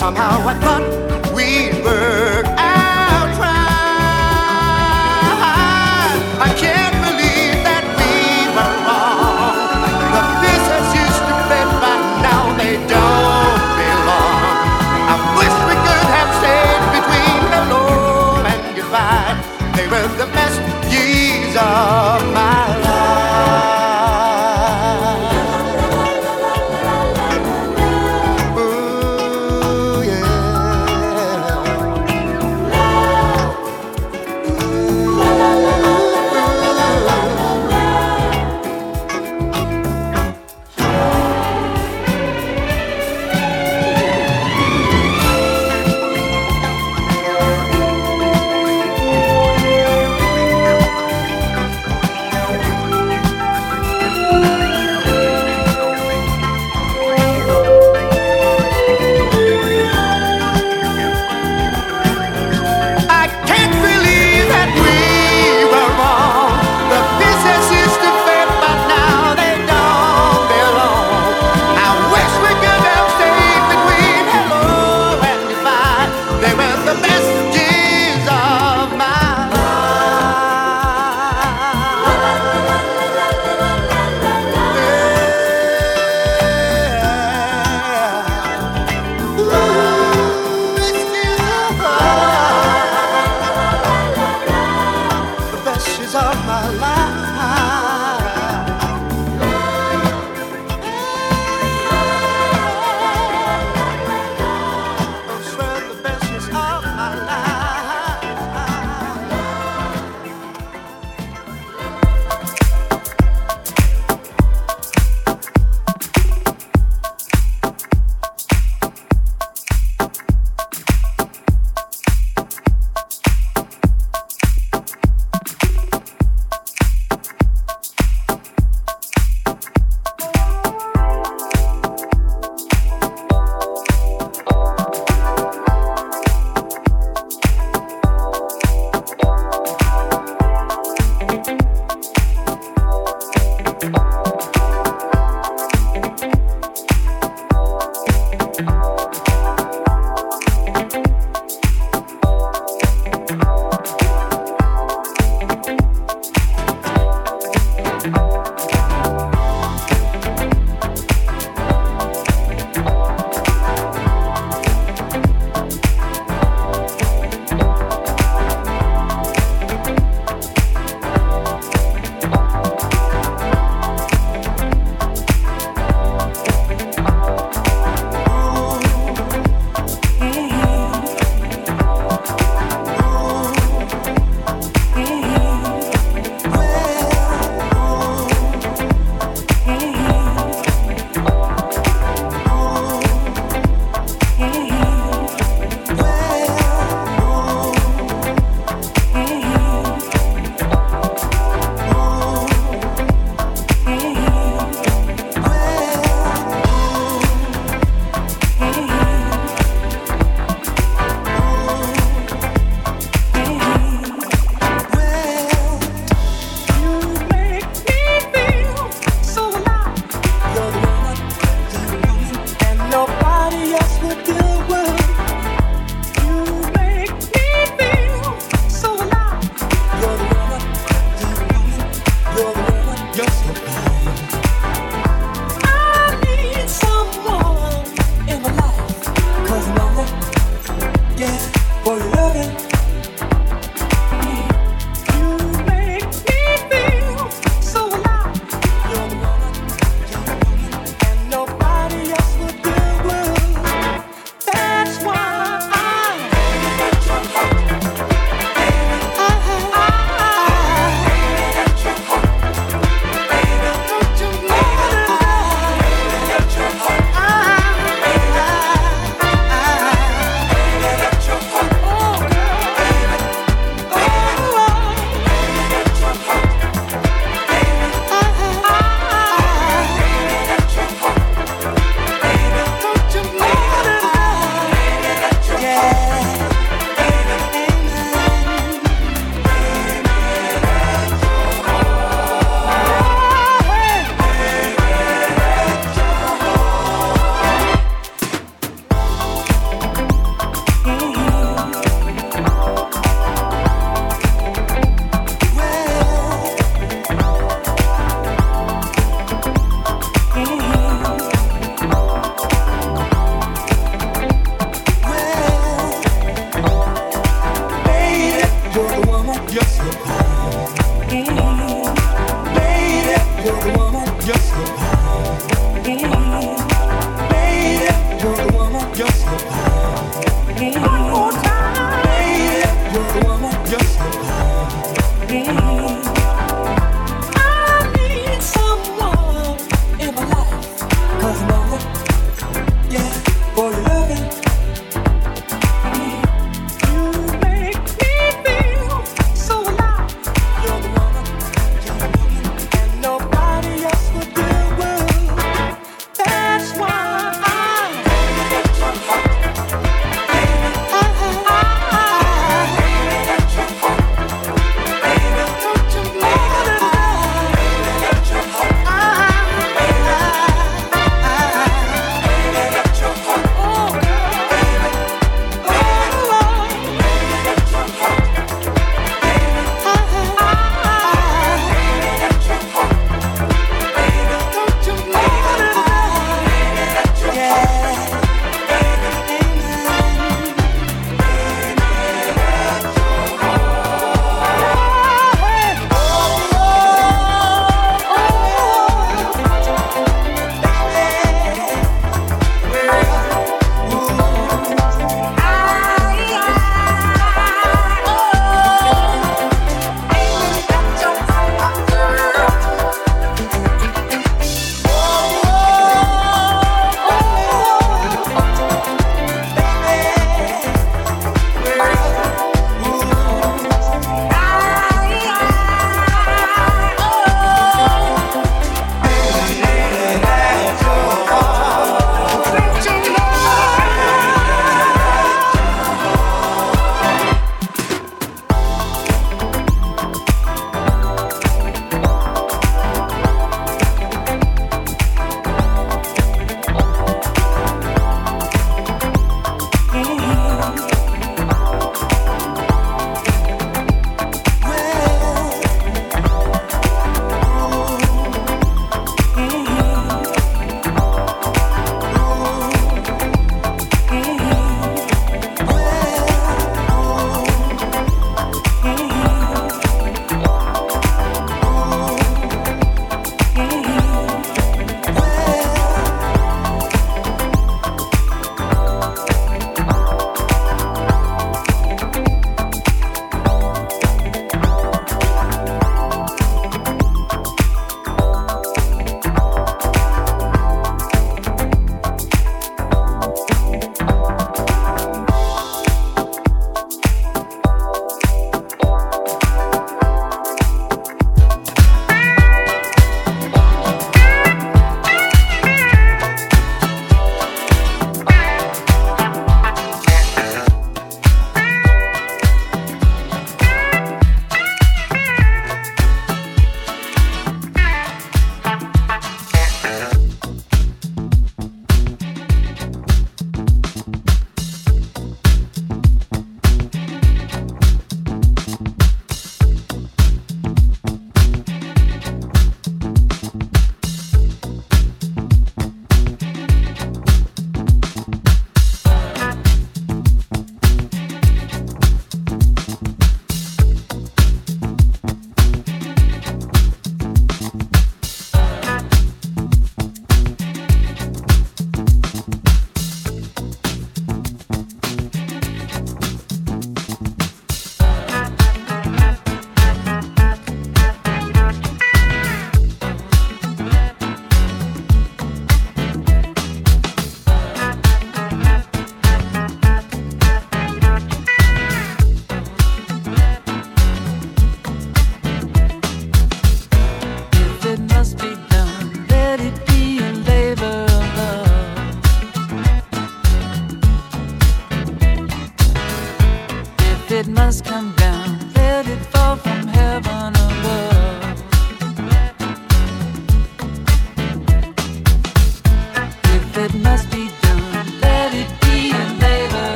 somehow I thought